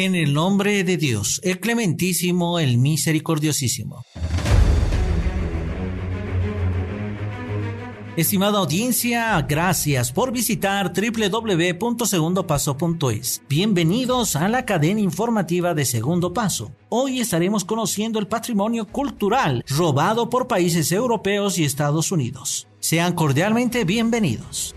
En el nombre de Dios, el clementísimo, el misericordiosísimo. Estimada audiencia, gracias por visitar www.segundopaso.es. Bienvenidos a la cadena informativa de Segundo Paso. Hoy estaremos conociendo el patrimonio cultural robado por países europeos y Estados Unidos. Sean cordialmente bienvenidos.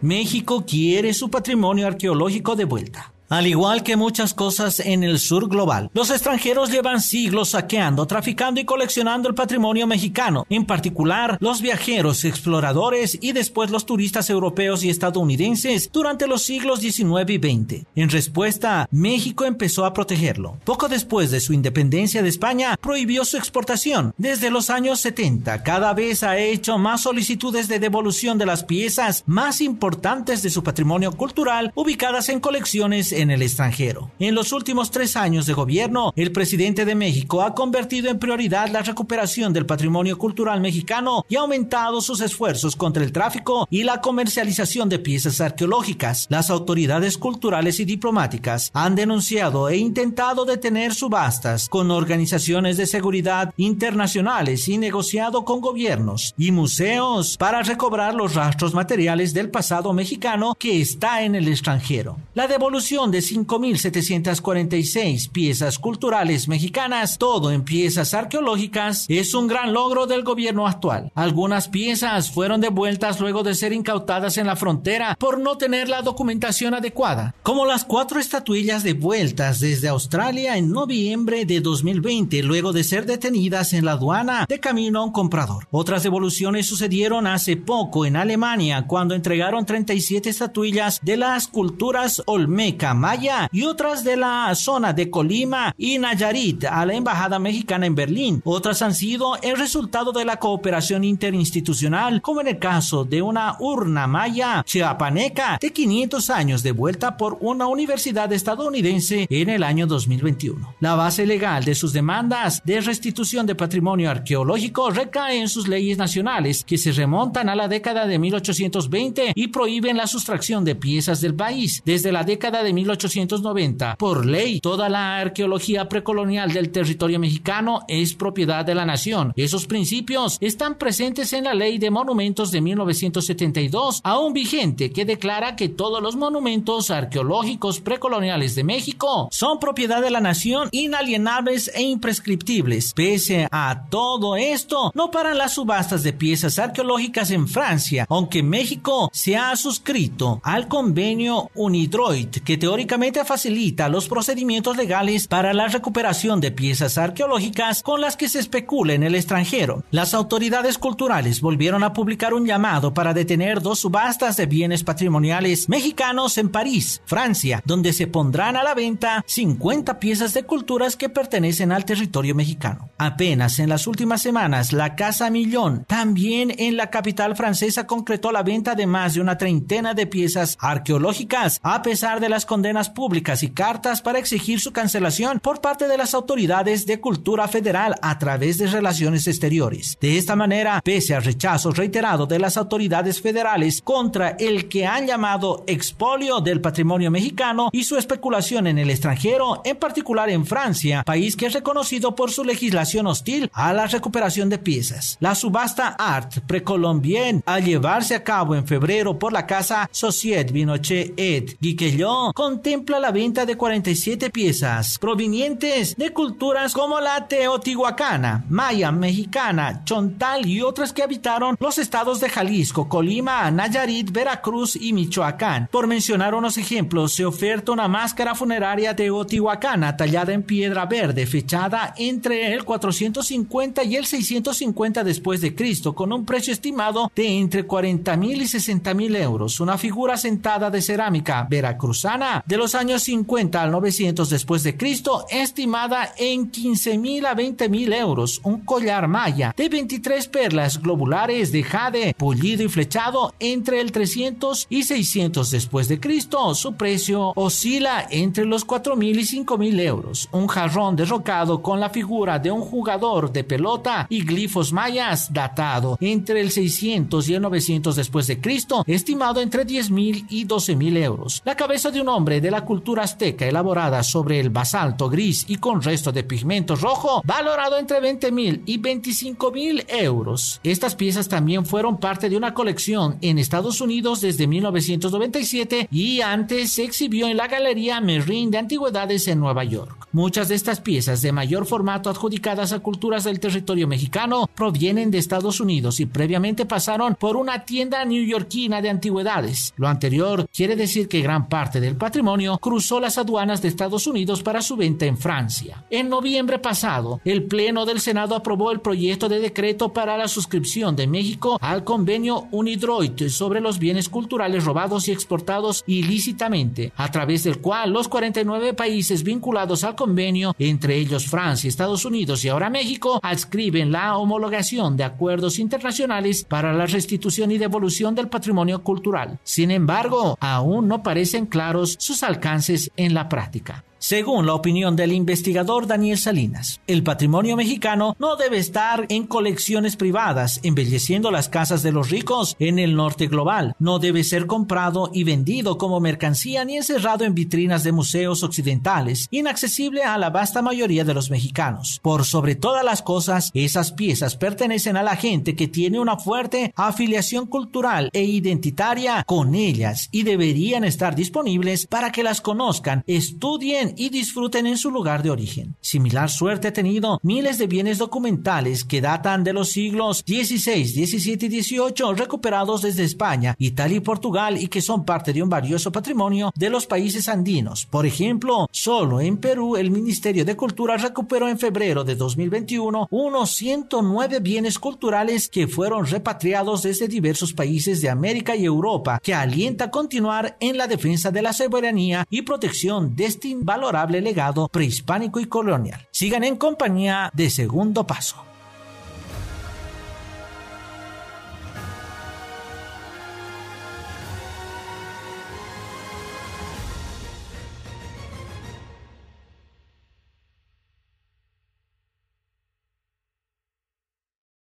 México quiere su patrimonio arqueológico de vuelta. Al igual que muchas cosas en el sur global, los extranjeros llevan siglos saqueando, traficando y coleccionando el patrimonio mexicano, en particular los viajeros, exploradores y después los turistas europeos y estadounidenses durante los siglos XIX y XX. En respuesta, México empezó a protegerlo. Poco después de su independencia de España, prohibió su exportación. Desde los años 70, cada vez ha hecho más solicitudes de devolución de las piezas más importantes de su patrimonio cultural ubicadas en colecciones en el extranjero. En los últimos tres años de gobierno, el presidente de México ha convertido en prioridad la recuperación del patrimonio cultural mexicano y ha aumentado sus esfuerzos contra el tráfico y la comercialización de piezas arqueológicas. Las autoridades culturales y diplomáticas han denunciado e intentado detener subastas con organizaciones de seguridad internacionales y negociado con gobiernos y museos para recobrar los rastros materiales del pasado mexicano que está en el extranjero. La devolución de 5.746 piezas culturales mexicanas, todo en piezas arqueológicas, es un gran logro del gobierno actual. Algunas piezas fueron devueltas luego de ser incautadas en la frontera por no tener la documentación adecuada, como las cuatro estatuillas devueltas desde Australia en noviembre de 2020 luego de ser detenidas en la aduana de camino a un comprador. Otras devoluciones sucedieron hace poco en Alemania cuando entregaron 37 estatuillas de las culturas Olmeca Maya y otras de la zona de Colima y Nayarit a la Embajada Mexicana en Berlín. Otras han sido el resultado de la cooperación interinstitucional, como en el caso de una urna maya chiapaneca de 500 años devuelta por una universidad estadounidense en el año 2021. La base legal de sus demandas de restitución de patrimonio arqueológico recae en sus leyes nacionales que se remontan a la década de 1820 y prohíben la sustracción de piezas del país. Desde la década de 1890. Por ley, toda la arqueología precolonial del territorio mexicano es propiedad de la nación. Esos principios están presentes en la Ley de Monumentos de 1972, aún vigente, que declara que todos los monumentos arqueológicos precoloniales de México son propiedad de la nación, inalienables e imprescriptibles. Pese a todo esto, no paran las subastas de piezas arqueológicas en Francia, aunque México se ha suscrito al convenio UNIDROIT, que teóricamente teóricamente facilita los procedimientos legales para la recuperación de piezas arqueológicas con las que se especula en el extranjero. Las autoridades culturales volvieron a publicar un llamado para detener dos subastas de bienes patrimoniales mexicanos en París, Francia, donde se pondrán a la venta 50 piezas de culturas que pertenecen al territorio mexicano. Apenas en las últimas semanas, la Casa Millón, también en la capital francesa, concretó la venta de más de una treintena de piezas arqueológicas, a pesar de las condenas públicas y cartas para exigir su cancelación por parte de las autoridades de cultura federal a través de relaciones exteriores. De esta manera, pese al rechazo reiterado de las autoridades federales contra el que han llamado expolio del patrimonio mexicano y su especulación en el extranjero, en particular en Francia, país que es reconocido por su legislación hostil a la recuperación de piezas. La subasta Art Precolombien, al llevarse a cabo en febrero por la casa Societe Binochet et Guiquellon, con contempla la venta de 47 piezas provenientes de culturas como la teotihuacana, maya, mexicana, chontal y otras que habitaron los estados de Jalisco, Colima, Nayarit, Veracruz y Michoacán. Por mencionar unos ejemplos, se oferta una máscara funeraria teotihuacana tallada en piedra verde, fechada entre el 450 y el 650 después de Cristo, con un precio estimado de entre 40 mil y 60 mil euros. Una figura sentada de cerámica veracruzana de los años 50 al 900 después de Cristo, estimada en 15 mil a 20 mil euros. Un collar maya de 23 perlas globulares de jade, pulido y flechado entre el 300 y 600 después de Cristo. Su precio oscila entre los 4 mil y 5 mil euros. Un jarrón derrocado con la figura de un jugador de pelota y glifos mayas datado entre el 600 y el 900 después de Cristo, estimado entre 10 mil y 12 mil euros. La cabeza de un hombre de la cultura azteca elaborada sobre el basalto gris y con resto de pigmento rojo, valorado entre 20 mil y 25 mil euros. Estas piezas también fueron parte de una colección en Estados Unidos desde 1997 y antes se exhibió en la Galería Merrin de Antigüedades en Nueva York. Muchas de estas piezas de mayor formato adjudicadas a culturas del territorio mexicano provienen de Estados Unidos y previamente pasaron por una tienda neoyorquina de antigüedades. Lo anterior quiere decir que gran parte del patrimonio cruzó las aduanas de Estados Unidos para su venta en Francia. En noviembre pasado, el Pleno del Senado aprobó el proyecto de decreto para la suscripción de México al convenio UNIDROIT sobre los bienes culturales robados y exportados ilícitamente, a través del cual los 49 países vinculados al convenio, entre ellos Francia, Estados Unidos y ahora México, adscriben la homologación de acuerdos internacionales para la restitución y devolución del patrimonio cultural. Sin embargo, aún no parecen claros sus alcances en la práctica. Según la opinión del investigador Daniel Salinas, el patrimonio mexicano no debe estar en colecciones privadas, embelleciendo las casas de los ricos en el norte global. No debe ser comprado y vendido como mercancía ni encerrado en vitrinas de museos occidentales, inaccesible a la vasta mayoría de los mexicanos. Por sobre todas las cosas, esas piezas pertenecen a la gente que tiene una fuerte afiliación cultural e identitaria con ellas y deberían estar disponibles para que las conozcan, estudien y disfruten en su lugar de origen. Similar suerte ha tenido miles de bienes documentales que datan de los siglos XVI, XVII y XVIII recuperados desde España, Italia y Portugal y que son parte de un valioso patrimonio de los países andinos. Por ejemplo, solo en Perú el Ministerio de Cultura recuperó en febrero de 2021 unos 109 bienes culturales que fueron repatriados desde diversos países de América y Europa, que alienta a continuar en la defensa de la soberanía y protección de este valorable legado prehispánico y colonial. Sigan en compañía de Segundo Paso.